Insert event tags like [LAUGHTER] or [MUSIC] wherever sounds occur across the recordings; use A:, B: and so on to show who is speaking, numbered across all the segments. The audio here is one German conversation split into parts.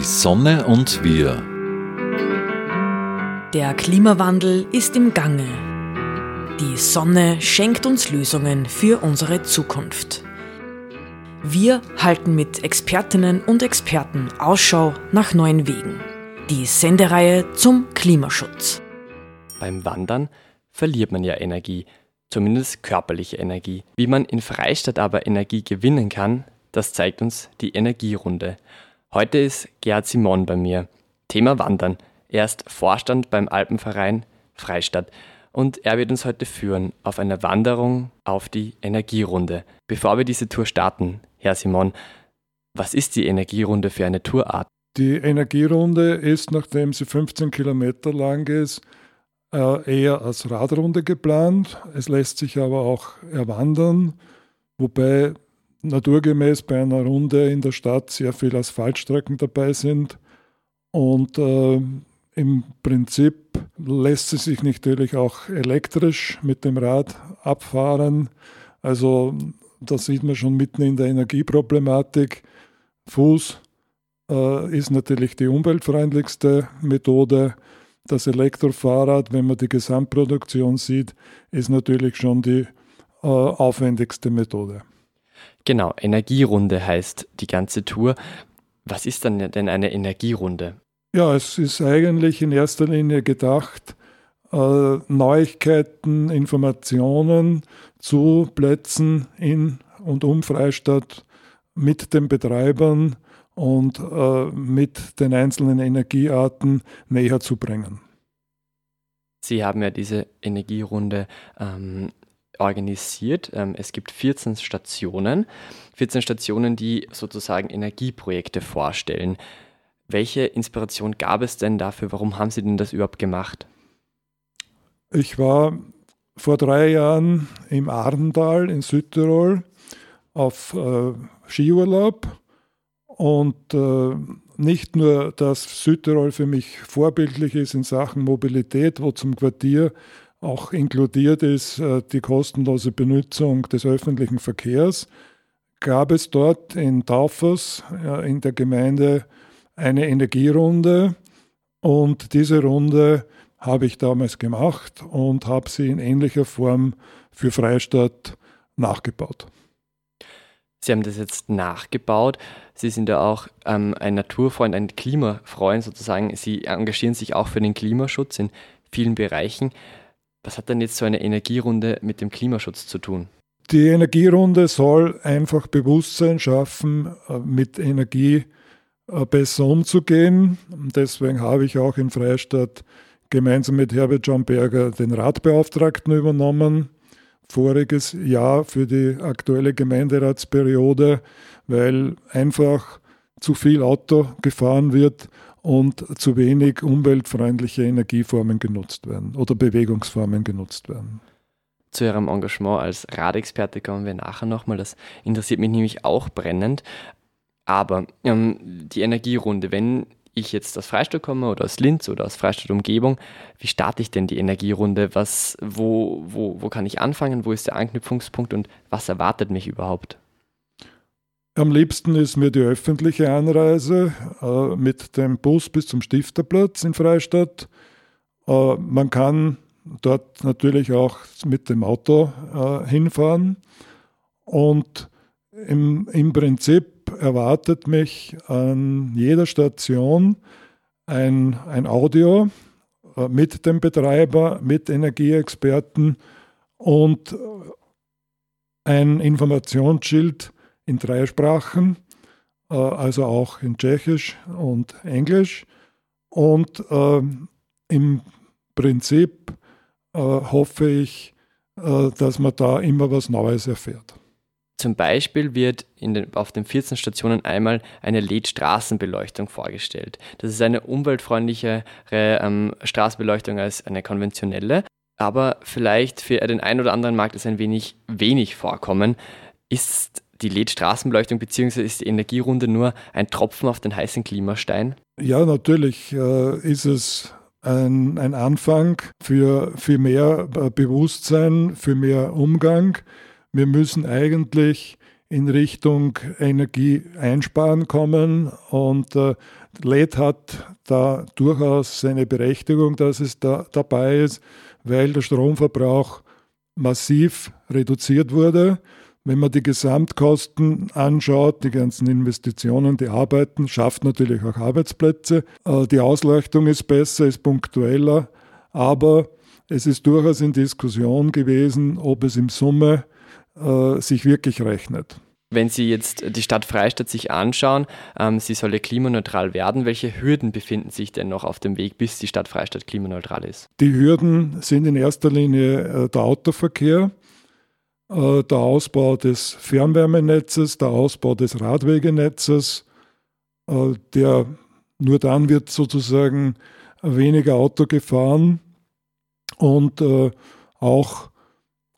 A: Die Sonne und wir.
B: Der Klimawandel ist im Gange. Die Sonne schenkt uns Lösungen für unsere Zukunft. Wir halten mit Expertinnen und Experten Ausschau nach neuen Wegen. Die Sendereihe zum Klimaschutz.
C: Beim Wandern verliert man ja Energie, zumindest körperliche Energie. Wie man in Freistadt aber Energie gewinnen kann, das zeigt uns die Energierunde. Heute ist Gerhard Simon bei mir. Thema Wandern. Er ist Vorstand beim Alpenverein Freistadt und er wird uns heute führen auf einer Wanderung auf die Energierunde. Bevor wir diese Tour starten, Herr Simon, was ist die Energierunde für eine Tourart?
D: Die Energierunde ist, nachdem sie 15 Kilometer lang ist, äh, eher als Radrunde geplant. Es lässt sich aber auch erwandern, wobei naturgemäß bei einer Runde in der Stadt sehr viele Asphaltstrecken dabei sind. Und äh, im Prinzip lässt es sich natürlich auch elektrisch mit dem Rad abfahren. Also da sieht man schon mitten in der Energieproblematik. Fuß äh, ist natürlich die umweltfreundlichste Methode. Das Elektrofahrrad, wenn man die Gesamtproduktion sieht, ist natürlich schon die äh, aufwendigste Methode.
C: Genau, Energierunde heißt die ganze Tour. Was ist dann denn eine Energierunde?
D: Ja, es ist eigentlich in erster Linie gedacht, äh, Neuigkeiten, Informationen zu Plätzen in und um Freistadt mit den Betreibern und äh, mit den einzelnen Energiearten näher zu bringen.
C: Sie haben ja diese Energierunde ähm, organisiert. Ähm, es gibt 14 Stationen, 14 Stationen, die sozusagen Energieprojekte vorstellen. Welche Inspiration gab es denn dafür? Warum haben Sie denn das überhaupt gemacht?
D: Ich war vor drei Jahren im Arntal in Südtirol auf äh, Skiurlaub und äh, nicht nur, dass Südtirol für mich vorbildlich ist in Sachen Mobilität, wo zum Quartier auch inkludiert ist äh, die kostenlose Benutzung des öffentlichen Verkehrs, gab es dort in Taufers in der Gemeinde eine Energierunde und diese Runde habe ich damals gemacht und habe sie in ähnlicher Form für Freistadt nachgebaut.
C: Sie haben das jetzt nachgebaut. Sie sind ja auch ähm, ein Naturfreund, ein Klimafreund sozusagen. Sie engagieren sich auch für den Klimaschutz in vielen Bereichen. Was hat denn jetzt so eine Energierunde mit dem Klimaschutz zu tun?
D: Die Energierunde soll einfach Bewusstsein schaffen, äh, mit Energie äh, besser umzugehen. Deswegen habe ich auch in Freistadt gemeinsam mit Herbert John Berger den Ratbeauftragten übernommen. Voriges Jahr für die aktuelle Gemeinderatsperiode, weil einfach zu viel Auto gefahren wird und zu wenig umweltfreundliche Energieformen genutzt werden oder Bewegungsformen genutzt werden.
C: Zu Ihrem Engagement als Radexperte kommen wir nachher nochmal. Das interessiert mich nämlich auch brennend. Aber ähm, die Energierunde, wenn ich jetzt aus Freistadt komme oder aus Linz oder aus Freistadt Umgebung, wie starte ich denn die Energierunde? Was, wo, wo, wo kann ich anfangen? Wo ist der Anknüpfungspunkt und was erwartet mich überhaupt?
D: Am liebsten ist mir die öffentliche Anreise äh, mit dem Bus bis zum Stifterplatz in Freistadt. Äh, man kann dort natürlich auch mit dem Auto äh, hinfahren. Und im, im Prinzip erwartet mich an jeder Station ein, ein Audio äh, mit dem Betreiber, mit Energieexperten und ein Informationsschild in drei Sprachen, äh, also auch in Tschechisch und Englisch. Und äh, im Prinzip äh, hoffe ich, äh, dass man da immer was Neues erfährt.
C: Zum Beispiel wird den, auf den 14 Stationen einmal eine LED-Straßenbeleuchtung vorgestellt. Das ist eine umweltfreundlichere ähm, Straßenbeleuchtung als eine konventionelle. Aber vielleicht für den einen oder anderen mag das ein wenig wenig vorkommen. Ist die LED-Straßenbeleuchtung bzw. ist die Energierunde nur ein Tropfen auf den heißen Klimastein?
D: Ja, natürlich äh, ist es ein, ein Anfang für, für mehr äh, Bewusstsein, für mehr Umgang. Wir müssen eigentlich in Richtung Energie einsparen kommen. Und äh, LED hat da durchaus seine Berechtigung, dass es da dabei ist, weil der Stromverbrauch massiv reduziert wurde. Wenn man die Gesamtkosten anschaut, die ganzen Investitionen, die Arbeiten, schafft natürlich auch Arbeitsplätze. Äh, die Ausleuchtung ist besser, ist punktueller, aber es ist durchaus in Diskussion gewesen, ob es im Summe äh, sich wirklich rechnet.
C: Wenn Sie jetzt die Stadt Freistadt sich anschauen, ähm, sie soll ja klimaneutral werden. Welche Hürden befinden sich denn noch auf dem Weg, bis die Stadt Freistadt klimaneutral ist?
D: Die Hürden sind in erster Linie äh, der Autoverkehr, äh, der Ausbau des Fernwärmenetzes, der Ausbau des Radwegenetzes, äh, der nur dann wird sozusagen weniger Auto gefahren und äh, auch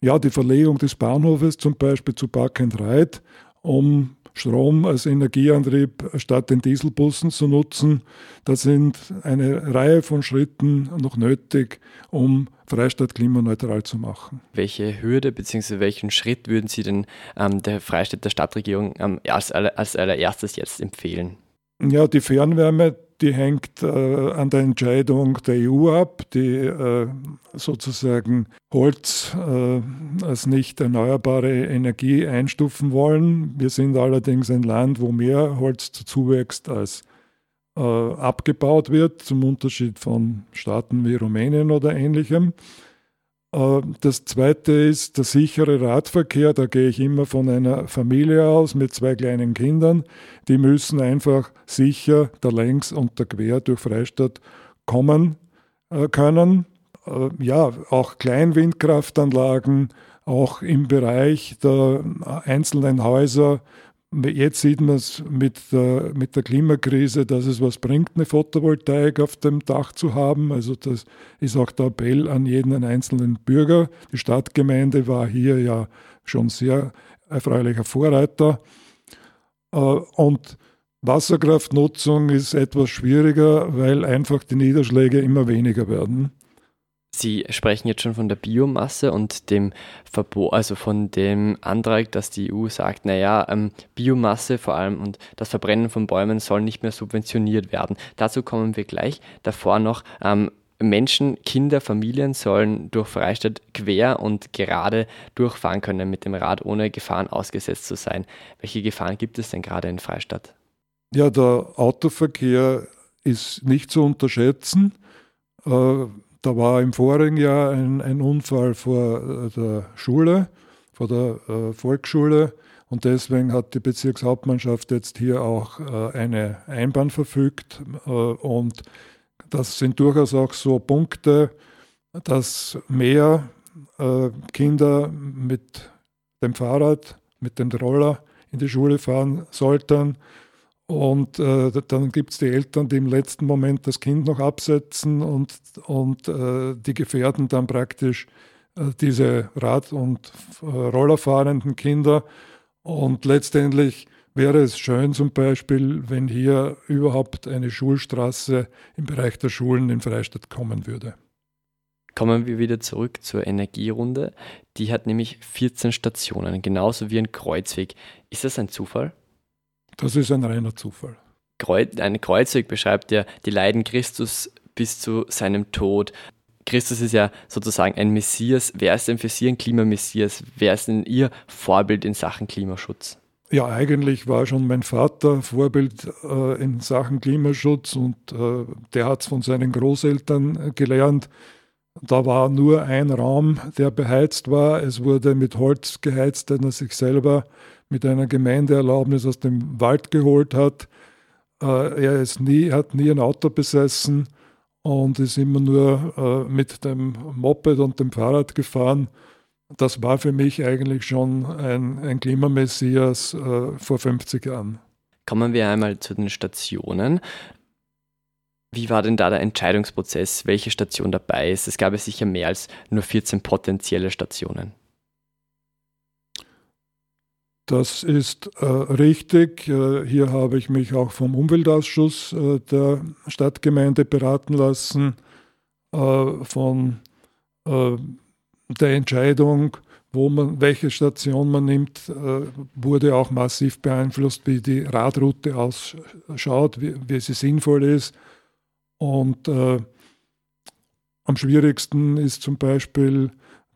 D: ja, die Verlegung des Bahnhofes zum Beispiel zu Park and Ride, um Strom als Energieantrieb statt den Dieselbussen zu nutzen. Da sind eine Reihe von Schritten noch nötig, um Freistadt klimaneutral zu machen.
C: Welche Hürde bzw. welchen Schritt würden Sie denn ähm, der Freistadt der Stadtregierung ähm, als, als allererstes jetzt empfehlen?
D: Ja, die Fernwärme, die hängt äh, an der Entscheidung der EU ab, die äh, sozusagen Holz äh, als nicht erneuerbare Energie einstufen wollen. Wir sind allerdings ein Land, wo mehr Holz zuwächst als äh, abgebaut wird, zum Unterschied von Staaten wie Rumänien oder ähnlichem. Äh, das zweite ist der sichere Radverkehr. Da gehe ich immer von einer Familie aus mit zwei kleinen Kindern. Die müssen einfach sicher der längs und der quer durch Freistadt kommen äh, können. Äh, ja, auch Kleinwindkraftanlagen, auch im Bereich der einzelnen Häuser Jetzt sieht man es mit der, mit der Klimakrise, dass es was bringt, eine Photovoltaik auf dem Dach zu haben. Also das ist auch der Appell an jeden einzelnen Bürger. Die Stadtgemeinde war hier ja schon sehr erfreulicher Vorreiter. Äh, und Wasserkraftnutzung ist etwas schwieriger, weil einfach die Niederschläge immer weniger werden.
C: Sie sprechen jetzt schon von der Biomasse und dem Verbot, also von dem Antrag, dass die EU sagt, naja, ähm, Biomasse vor allem und das Verbrennen von Bäumen soll nicht mehr subventioniert werden. Dazu kommen wir gleich. Davor noch, ähm, Menschen, Kinder, Familien sollen durch Freistadt quer und gerade durchfahren können mit dem Rad, ohne Gefahren ausgesetzt zu sein. Welche Gefahren gibt es denn gerade in Freistadt?
D: Ja, der Autoverkehr ist nicht zu unterschätzen. Äh, da war im vorigen Jahr ein, ein Unfall vor äh, der Schule, vor der äh, Volksschule. Und deswegen hat die Bezirkshauptmannschaft jetzt hier auch äh, eine Einbahn verfügt. Äh, und das sind durchaus auch so Punkte, dass mehr äh, Kinder mit dem Fahrrad, mit dem Roller in die Schule fahren sollten und äh, dann gibt es die Eltern, die im letzten Moment das Kind noch absetzen und, und äh, die gefährden dann praktisch äh, diese Rad- und äh, Rollerfahrenden Kinder. Und letztendlich wäre es schön zum Beispiel, wenn hier überhaupt eine Schulstraße im Bereich der Schulen in Freistadt kommen würde.
C: Kommen wir wieder zurück zur Energierunde. Die hat nämlich 14 Stationen, genauso wie ein Kreuzweg. Ist das ein Zufall?
D: Das ist ein reiner Zufall.
C: Ein Kreuzweg beschreibt ja die Leiden Christus bis zu seinem Tod. Christus ist ja sozusagen ein Messias. Wer ist denn für Sie ein Klimamessias? Wer ist denn Ihr Vorbild in Sachen Klimaschutz?
D: Ja, eigentlich war schon mein Vater Vorbild äh, in Sachen Klimaschutz und äh, der hat es von seinen Großeltern äh, gelernt. Da war nur ein Raum, der beheizt war. Es wurde mit Holz geheizt, den er sich selber mit einer Gemeindeerlaubnis aus dem Wald geholt hat. Äh, er ist nie, hat nie ein Auto besessen und ist immer nur äh, mit dem Moped und dem Fahrrad gefahren. Das war für mich eigentlich schon ein, ein Klimamessias äh, vor 50 Jahren.
C: Kommen wir einmal zu den Stationen. Wie war denn da der Entscheidungsprozess, welche Station dabei ist? Es gab ja sicher mehr als nur 14 potenzielle Stationen.
D: Das ist äh, richtig. Äh, hier habe ich mich auch vom Umweltausschuss äh, der Stadtgemeinde beraten lassen. Äh, von äh, der Entscheidung wo man, welche Station man nimmt, wurde auch massiv beeinflusst, wie die Radroute ausschaut, wie, wie sie sinnvoll ist. Und am schwierigsten ist zum Beispiel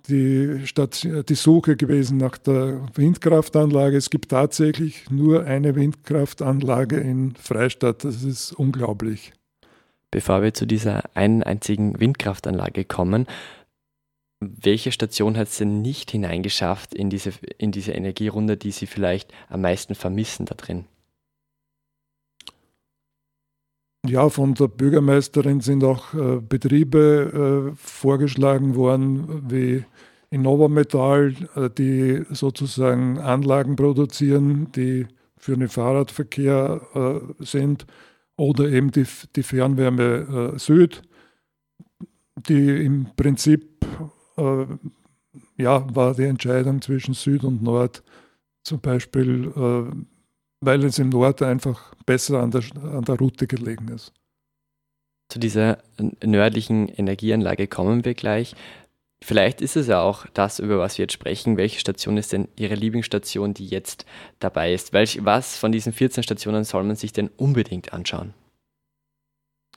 D: die, die Suche gewesen nach der Windkraftanlage. Es gibt tatsächlich nur eine Windkraftanlage in Freistadt. Das ist unglaublich.
C: Bevor wir zu dieser einen einzigen Windkraftanlage kommen, welche Station hat es denn nicht hineingeschafft in diese, in diese Energierunde, die Sie vielleicht am meisten vermissen da drin?
D: Ja, von der Bürgermeisterin sind auch äh, Betriebe äh, vorgeschlagen worden, wie Innova Metall, äh, die sozusagen Anlagen produzieren, die für den Fahrradverkehr äh, sind, oder eben die, die Fernwärme äh, Süd, die im Prinzip äh, ja, war die Entscheidung zwischen Süd und Nord zum Beispiel, äh, weil es im Nord einfach besser an der, an der Route gelegen ist.
C: Zu dieser nördlichen Energieanlage kommen wir gleich. Vielleicht ist es ja auch das, über was wir jetzt sprechen. Welche Station ist denn Ihre Lieblingsstation, die jetzt dabei ist? Welch, was von diesen 14 Stationen soll man sich denn unbedingt anschauen?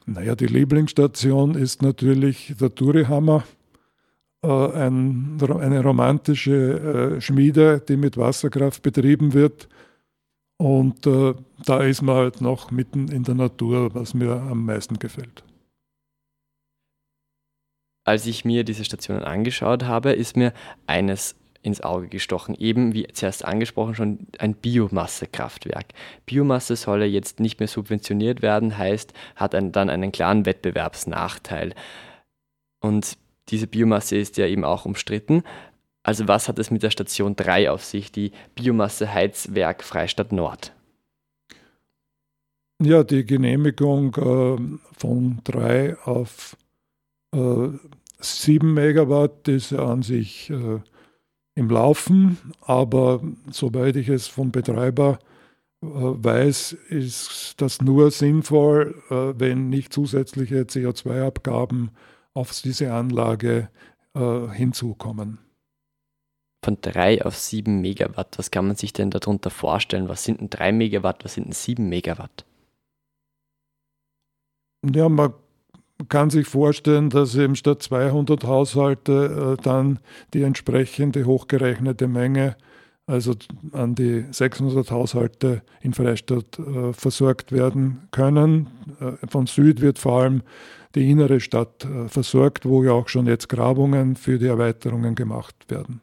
D: Naja, die Lieblingsstation ist natürlich der Durihammer äh, ein, eine romantische äh, Schmiede, die mit Wasserkraft betrieben wird. Und äh, da ist man halt noch mitten in der Natur, was mir am meisten gefällt.
C: Als ich mir diese Stationen angeschaut habe, ist mir eines ins Auge gestochen. Eben, wie zuerst angesprochen, schon ein Biomassekraftwerk. Biomasse soll ja jetzt nicht mehr subventioniert werden, heißt, hat ein, dann einen klaren Wettbewerbsnachteil. Und diese Biomasse ist ja eben auch umstritten. Also was hat es mit der Station 3 auf sich, die Biomasseheizwerk Freistadt Nord?
D: Ja, die Genehmigung äh, von 3 auf äh, 7 Megawatt ist ja an sich äh, im Laufen, aber soweit ich es vom Betreiber äh, weiß, ist das nur sinnvoll, äh, wenn nicht zusätzliche CO2-Abgaben auf diese Anlage äh, hinzukommen.
C: Von 3 auf 7 Megawatt, was kann man sich denn darunter vorstellen? Was sind denn 3 Megawatt, was sind denn 7 Megawatt?
D: Ja, man kann sich vorstellen, dass eben statt 200 Haushalte äh, dann die entsprechende hochgerechnete Menge, also an die 600 Haushalte in Freistadt äh, versorgt werden können. Äh, von Süd wird vor allem die innere Stadt äh, versorgt, wo ja auch schon jetzt Grabungen für die Erweiterungen gemacht werden.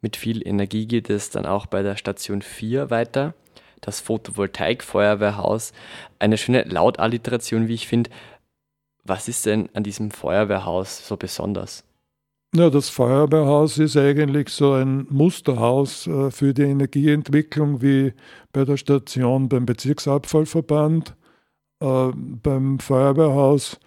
C: Mit viel Energie geht es dann auch bei der Station 4 weiter. Das Photovoltaik-Feuerwehrhaus. Eine schöne Lautalliteration, wie ich finde. Was ist denn an diesem Feuerwehrhaus so besonders?
D: Ja, das Feuerwehrhaus ist eigentlich so ein Musterhaus äh, für die Energieentwicklung wie bei der Station beim Bezirksabfallverband äh, beim Feuerwehrhaus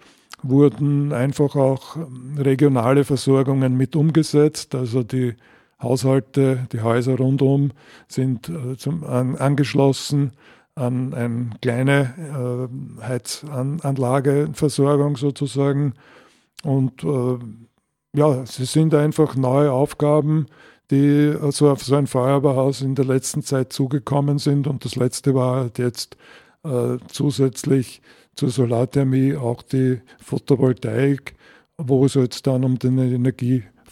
D: wurden einfach auch regionale Versorgungen mit umgesetzt. Also die Haushalte, die Häuser rundum sind äh, zum, an, angeschlossen an eine kleine äh, Heizanlageversorgung sozusagen. Und äh, ja, sie sind einfach neue Aufgaben, die also auf so ein Feuerwehrhaus in der letzten Zeit zugekommen sind. Und das letzte war halt jetzt äh, zusätzlich zur Solarthermie auch die Photovoltaik, wo es jetzt dann um den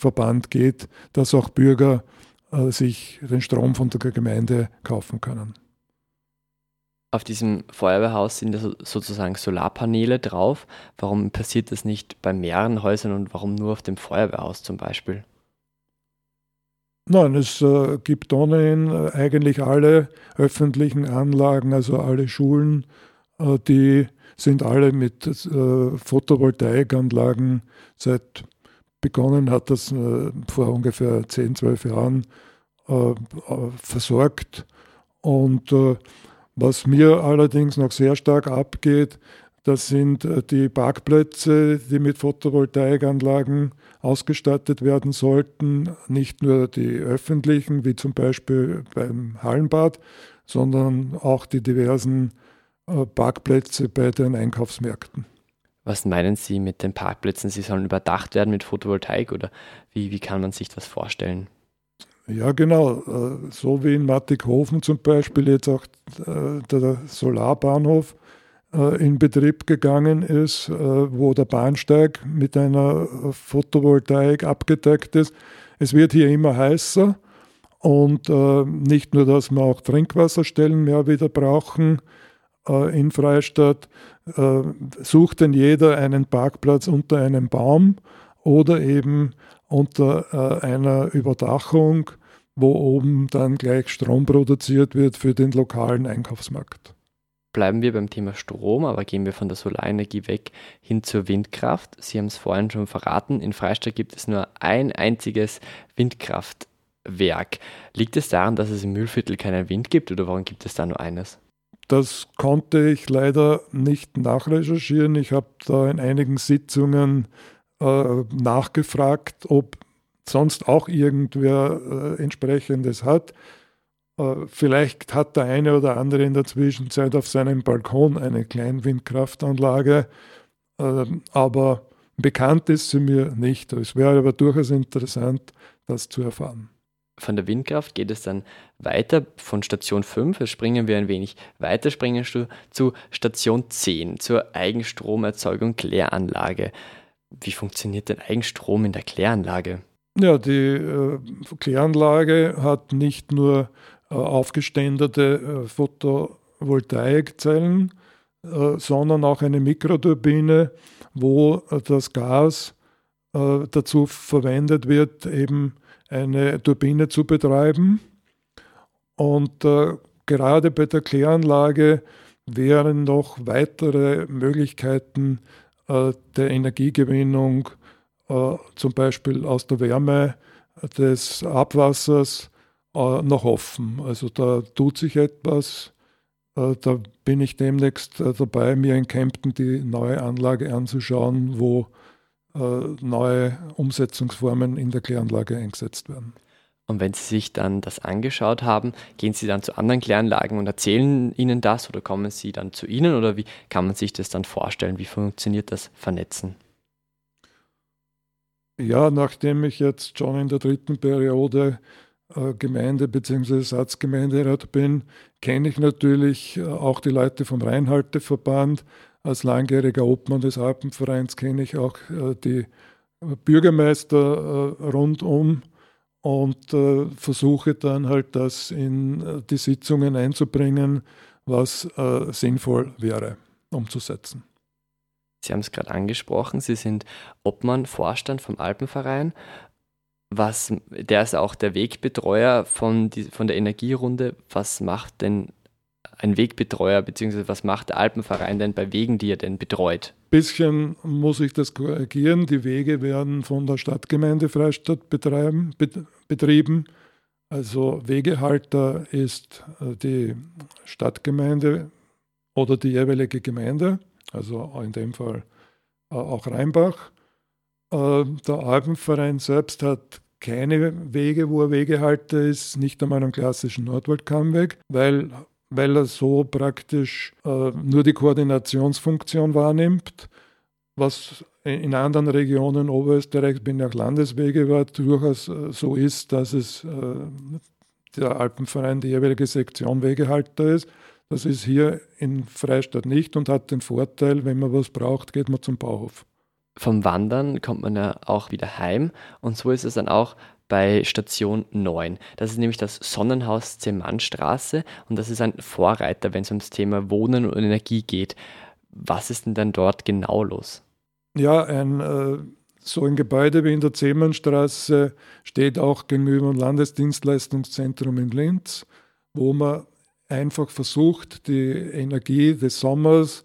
D: Energieverband geht, dass auch Bürger äh, sich den Strom von der Gemeinde kaufen können.
C: Auf diesem Feuerwehrhaus sind sozusagen Solarpaneele drauf. Warum passiert das nicht bei mehreren Häusern und warum nur auf dem Feuerwehrhaus zum Beispiel?
D: Nein, es äh, gibt ohnehin äh, eigentlich alle öffentlichen Anlagen, also alle Schulen, äh, die sind alle mit äh, Photovoltaikanlagen seit begonnen hat das äh, vor ungefähr 10, 12 Jahren äh, versorgt. Und was mir allerdings noch sehr stark abgeht, das sind die Parkplätze, die mit Photovoltaikanlagen ausgestattet werden sollten. Nicht nur die öffentlichen, wie zum Beispiel beim Hallenbad, sondern auch die diversen äh, Parkplätze bei den Einkaufsmärkten.
C: Was meinen Sie mit den Parkplätzen? Sie sollen überdacht werden mit Photovoltaik oder wie, wie kann man sich das vorstellen?
D: Ja, genau. Äh, so wie in Mattighofen zum Beispiel jetzt auch äh, der Solarbahnhof äh, in Betrieb gegangen ist, wo der Bahnsteig mit einer Photovoltaik abgedeckt ist. Es wird hier immer heißer und nicht nur, dass wir auch Trinkwasserstellen mehr wieder brauchen in Freistadt, sucht denn jeder einen Parkplatz unter einem Baum oder eben unter einer Überdachung wo oben dann gleich Strom produziert wird für den lokalen Einkaufsmarkt.
C: Bleiben wir beim Thema Strom, aber gehen wir von der Solarenergie weg hin zur Windkraft. Sie haben es vorhin schon verraten, in Freistadt gibt es nur ein einziges Windkraftwerk. Liegt es daran, dass es im Mühlviertel keinen Wind gibt oder warum gibt es da nur eines?
D: Das konnte ich leider nicht nachrecherchieren. Ich habe da in einigen Sitzungen äh, nachgefragt, ob sonst auch irgendwer äh, entsprechendes hat. Äh, vielleicht hat der eine oder andere in der Zwischenzeit auf seinem Balkon eine Kleinwindkraftanlage, äh, aber bekannt ist sie mir nicht. Es wäre aber durchaus interessant, das zu erfahren.
C: Von der Windkraft geht es dann weiter von Station 5, jetzt springen wir ein wenig weiter, springen zu Station 10, zur Eigenstromerzeugung Kläranlage. Wie funktioniert denn Eigenstrom in der Kläranlage?
D: Ja, die äh, Kläranlage hat nicht nur äh, aufgeständerte äh, Photovoltaikzellen, äh, sondern auch eine Mikroturbine, wo äh, das Gas äh, dazu verwendet wird, eben eine Turbine zu betreiben. Und gerade bei der Kläranlage wären noch weitere Möglichkeiten der Energiegewinnung äh, zum Beispiel aus der Wärme des Abwassers äh, noch offen. Also da tut sich etwas. Äh, da bin ich demnächst dabei, mir in Kempten die neue Anlage anzuschauen, wo neue Umsetzungsformen in der Kläranlage eingesetzt werden.
C: Und wenn Sie sich dann das angeschaut haben, gehen Sie dann zu anderen Kläranlagen und erzählen Ihnen das oder kommen Sie dann zu Ihnen oder wie kann man sich das dann vorstellen? Wie funktioniert das Vernetzen?
D: Ja, nachdem ich jetzt schon in der dritten Periode äh, Gemeinde- bzw. Satzgemeinderat bin, kenne ich natürlich äh, auch die Leute vom Reinhalteverband. Als langjähriger Obmann des Alpenvereins kenne ich auch äh, die Bürgermeister rundum und versuche dann halt das in die Sitzungen einzubringen, was sinnvoll wäre umzusetzen.
C: Sie haben es gerade angesprochen, Sie sind Obmann, Vorstand vom Alpenverein. Was, der ist auch der Wegbetreuer von, die, von der Energierunde. Was macht denn ein Wegbetreuer, beziehungsweise was macht der Alpenverein denn bei Wegen, die er denn betreut?
D: Bisschen muss ich das korrigieren. Die Wege werden von der Stadtgemeinde Freistadt betreiben, betrieben. Also Wegehalter ist äh, die Stadtgemeinde oder die jeweilige Gemeinde also in dem Fall äh, auch Rheinbach. Äh, der Alpenverein selbst hat keine Wege, wo er Wegehalter ist, nicht einmal am klassischen Nordwaldkammweg, weil, weil er so praktisch äh, nur die Koordinationsfunktion wahrnimmt, was in anderen Regionen Oberösterreichs, bin ja auch Landeswegewart, durchaus so ist, dass es der Alpenverein die jeweilige Sektion Wegehalter ist. Das ist hier in Freistadt nicht und hat den Vorteil, wenn man was braucht, geht man zum Bauhof.
C: Vom Wandern kommt man ja auch wieder heim und so ist es dann auch bei Station 9. Das ist nämlich das Sonnenhaus Zemmannstraße und das ist ein Vorreiter, wenn es ums Thema Wohnen und Energie geht. Was ist denn dann dort genau los?
D: Ja, ein, äh, so ein Gebäude wie in der Zemmannstraße steht auch gegenüber dem Landesdienstleistungszentrum in Linz, wo man einfach versucht, die Energie des Sommers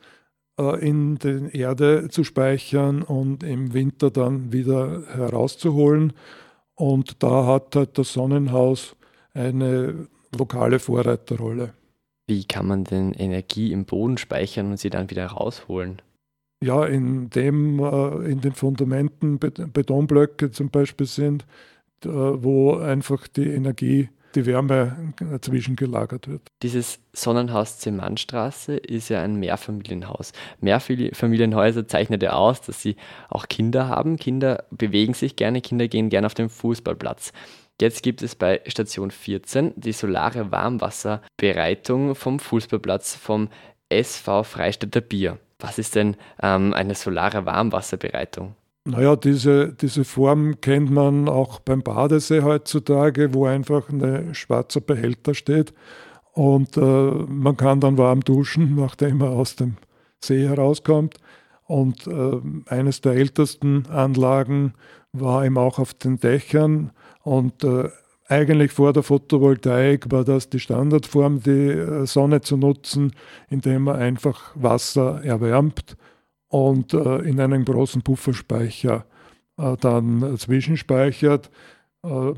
D: äh, in der Erde zu speichern und im Winter dann wieder herauszuholen. Und da hat halt das Sonnenhaus eine lokale Vorreiterrolle.
C: Wie kann man denn Energie im Boden speichern und sie dann wieder rausholen?
D: Ja, indem äh, in den Fundamenten Betonblöcke zum Beispiel sind, wo einfach die Energie die Wärme dazwischen gelagert wird.
C: Dieses Sonnenhaus Zemannstraße ist ja ein Mehrfamilienhaus. Mehrfamilienhäuser zeichnet ja aus, dass sie auch Kinder haben. Kinder bewegen sich gerne, Kinder gehen gerne auf den Fußballplatz. Jetzt gibt es bei Station 14 die solare Warmwasserbereitung vom Fußballplatz vom SV Freistädter Bier. Was ist denn ähm, eine solare Warmwasserbereitung?
D: Naja, diese, diese Form kennt man auch beim Badesee heutzutage, wo einfach ein schwarzer Behälter steht und äh, man kann dann warm duschen, [LAUGHS] nachdem er aus dem See herauskommt. Und äh, eines der ältesten Anlagen war eben auch auf den Dächern und äh, eigentlich vor der Photovoltaik war das die Standardform, die äh, Sonne zu nutzen, indem man einfach Wasser erwärmt und äh, in einen großen Pufferspeicher äh, dann zwischenspeichert,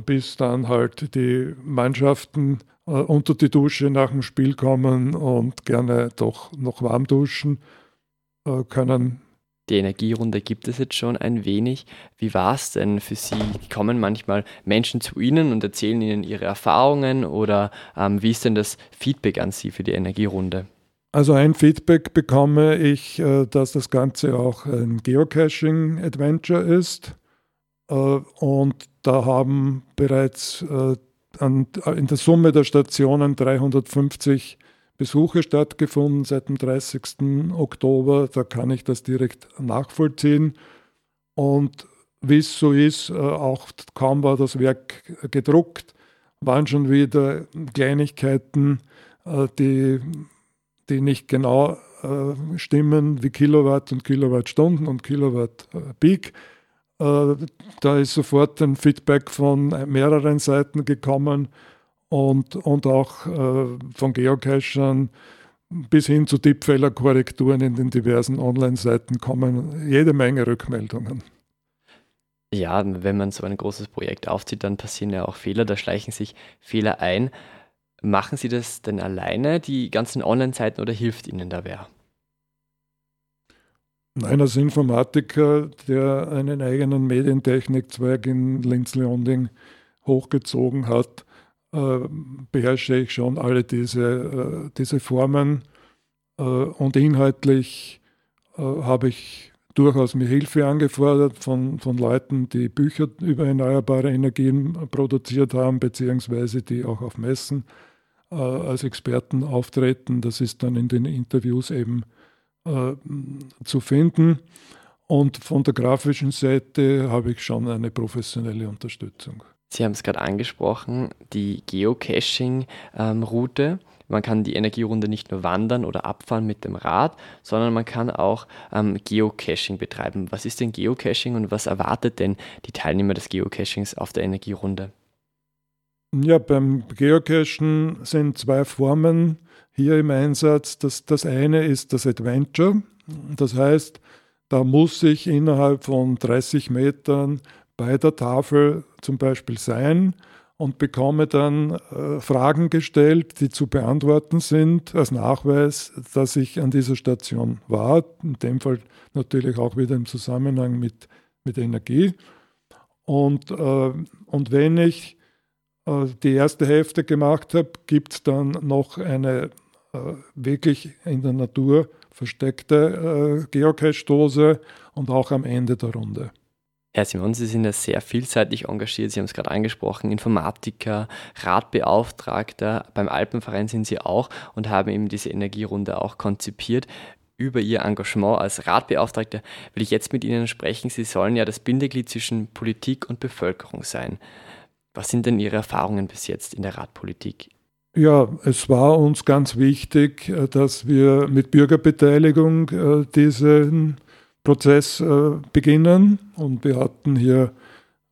D: bis dann halt die Mannschaften unter die Dusche nach dem Spiel kommen und gerne doch noch warm duschen können
C: die Energierunde gibt es jetzt schon ein wenig. Wie war es denn für Sie? Kommen manchmal Menschen zu Ihnen und erzählen Ihnen ihre Erfahrungen oder ähm, wie ist denn das Feedback an Sie für die Energierunde?
D: Also ein Feedback bekomme ich, äh, dass das Ganze auch ein Geocaching-Adventure ist. Äh, und da haben bereits äh, in der Summe der Stationen 350 Besuche stattgefunden seit dem 30. Oktober. Da kann ich das direkt nachvollziehen. Und wie es so ist, auch kaum war das Werk gedruckt, waren schon wieder Kleinigkeiten, die, die nicht genau äh, stimmen, wie Kilowatt und Kilowattstunden und Kilowatt Peak. Da ist sofort ein Feedback von mehreren Seiten gekommen und, und auch äh, von Geocachern bis hin zu Tippfehlerkorrekturen in den diversen Online-Seiten kommen jede Menge Rückmeldungen.
C: Ja, wenn man so ein großes Projekt aufzieht, dann passieren ja auch Fehler, da schleichen sich Fehler ein. Machen Sie das denn alleine, die ganzen Online-Seiten, oder hilft Ihnen da wer?
D: Nein, als Informatiker, der einen eigenen Medientechnikzweig in Linz-Leonding hochgezogen hat, äh, beherrsche ich schon alle diese, äh, diese Formen äh, und inhaltlich habe ich durchaus mir Hilfe angefordert von, von Leuten, die Bücher über erneuerbare Energien produziert haben, beziehungsweise die auch auf Messen äh, als Experten auftreten. Das ist dann in den Interviews eben äh, zu finden. Und von der grafischen Seite habe ich schon eine professionelle Unterstützung.
C: Sie haben es gerade angesprochen, die Geocaching-Route. Ähm, man kann die Energierunde nicht nur wandern oder abfahren mit dem Rad, sondern man kann auch ähm, Geocaching betreiben. Was ist denn Geocaching und was erwartet denn die Teilnehmer des Geocachings auf der Energierunde?
D: Ja, beim Geocachen sind zwei Formen hier im Einsatz. Das, das eine ist das Adventure. Das heißt, da muss ich innerhalb von 30 Metern bei der Tafel zum Beispiel sein und bekomme dann äh, Fragen gestellt, die zu beantworten sind, als Nachweis, dass ich an dieser Station war. In dem Fall natürlich auch wieder im Zusammenhang mit, mit Energie. Und, äh, und wenn ich äh, die erste Hälfte gemacht habe, gibt es dann noch eine äh, wirklich in der Natur versteckte äh, Geocache-Dose und auch am Ende der Runde.
C: Herr Simon, Sie sind ja sehr vielseitig engagiert. Sie haben es gerade angesprochen, Informatiker, Ratbeauftragter. Beim Alpenverein sind Sie auch und haben eben diese Energierunde auch konzipiert. Über Ihr Engagement als Ratbeauftragter will ich jetzt mit Ihnen sprechen. Sie sollen ja das Bindeglied zwischen Politik und Bevölkerung sein. Was sind denn Ihre Erfahrungen bis jetzt in der Ratpolitik?
D: Ja, es war uns ganz wichtig, äh, dass wir mit Bürgerbeteiligung äh, diesen Prozess äh, beginnen. Und wir hatten hier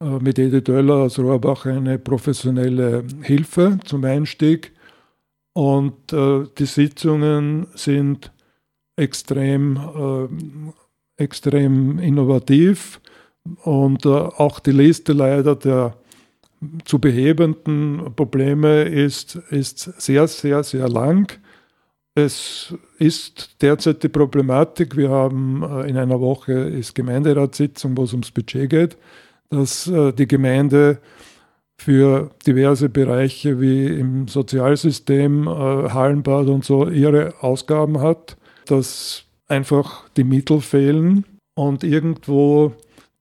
D: äh, mit Edith Döller aus Rohrbach eine professionelle Hilfe zum Einstieg. Und äh, die Sitzungen sind extrem, extrem innovativ. Und auch die Liste leider der zu behebenden Probleme ist, ist sehr, sehr, sehr lang. Es ist derzeit die Problematik, wir haben äh, in einer Woche ist Gemeinderatssitzung, wo es ums Budget geht, dass äh, die Gemeinde für diverse Bereiche wie im Sozialsystem, äh, Hallenbad und so ihre Ausgaben hat, dass einfach die Mittel fehlen und irgendwo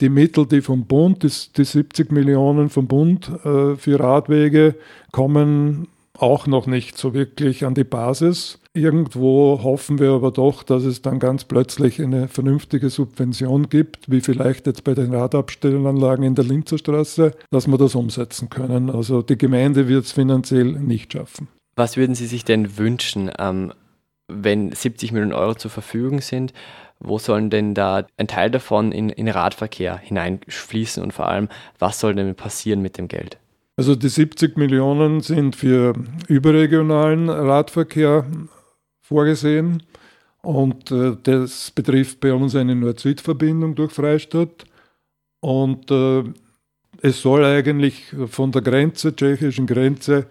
D: die Mittel, die vom Bund, die, die 70 Millionen vom Bund für Radwege, kommen auch noch nicht so wirklich an die Basis. Irgendwo hoffen wir aber doch, dass es dann ganz plötzlich eine vernünftige Subvention gibt, wie vielleicht jetzt bei den Radabstellanlagen in der Linzer Straße, dass wir das umsetzen können. Also die Gemeinde wird es finanziell nicht schaffen.
C: Was würden Sie sich denn wünschen, ähm, wenn 70 Millionen Euro zur Verfügung sind? Wo sollen denn da ein Teil davon in, in Radverkehr hineinfließen und vor allem, was soll denn passieren mit dem Geld?
D: Also die 70 Millionen sind für überregionalen Radverkehr vorgesehen. Und äh, das betrifft bei uns eine Nord-Süd-Verbindung durch Freistadt. Und äh, es soll eigentlich von der Grenze, tschechischen Grenze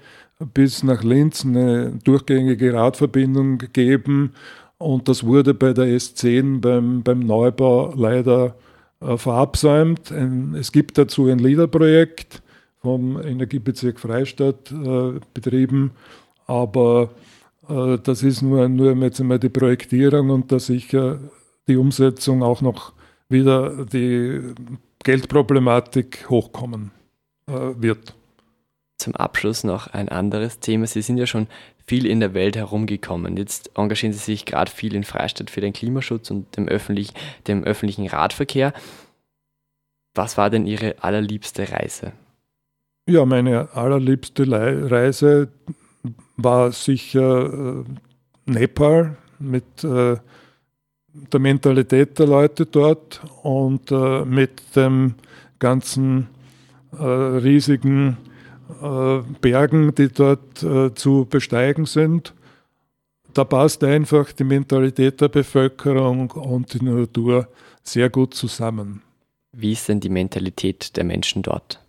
D: bis nach Linz eine durchgängige Radverbindung geben. Und das wurde bei der S10 beim, beim Neubau leider äh, verabsäumt. Ein, es gibt dazu ein LIDA-Projekt, vom Energiebezirk Freistadt äh, betrieben. Aber äh, das ist nur, nur jetzt einmal die Projektierung und da sicher die Umsetzung auch noch wieder die Geldproblematik hochkommen äh, wird.
C: Zum Abschluss noch ein anderes Thema. Sie sind ja schon viel in der Welt herumgekommen. Jetzt engagieren Sie sich gerade viel in Freistadt für den Klimaschutz und dem, öffentlich, dem öffentlichen Radverkehr. Was war denn Ihre allerliebste Reise?
D: Ja, meine allerliebste Reise war sicher äh, Nepal mit äh, der Mentalität der Leute dort und äh, mit dem ganzen riesigen Bergen, die dort zu besteigen sind. Da passt einfach die Mentalität der Bevölkerung und die Natur sehr gut zusammen.
C: Wie ist denn die Mentalität der Menschen dort?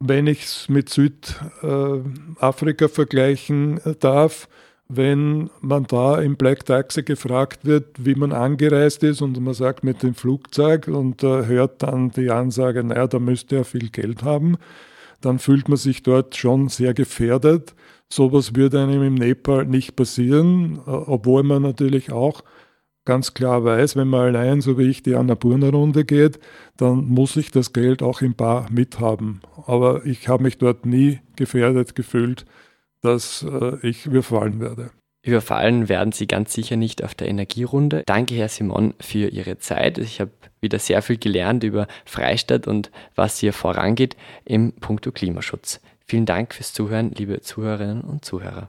D: Wenn ich es mit Südafrika vergleichen darf, wenn man da im Black Taxi gefragt wird, wie man angereist ist und man sagt mit dem Flugzeug und äh, hört dann die Ansage, naja, da müsste er viel Geld haben, dann fühlt man sich dort schon sehr gefährdet. Sowas würde einem im Nepal nicht passieren, obwohl man natürlich auch ganz klar weiß, wenn man allein, so wie ich, die Annapurna-Runde geht, dann muss ich das Geld auch im Bar mithaben. Aber ich habe mich dort nie gefährdet gefühlt, dass äh, ich überfallen werde.
C: Überfallen werden Sie ganz sicher nicht auf der Energierunde. Danke, Herr Simon, für Ihre Zeit. Ich habe wieder sehr viel gelernt über Freistadt und was hier vorangeht im Punkto Klimaschutz. Vielen Dank fürs Zuhören, liebe Zuhörerinnen und Zuhörer.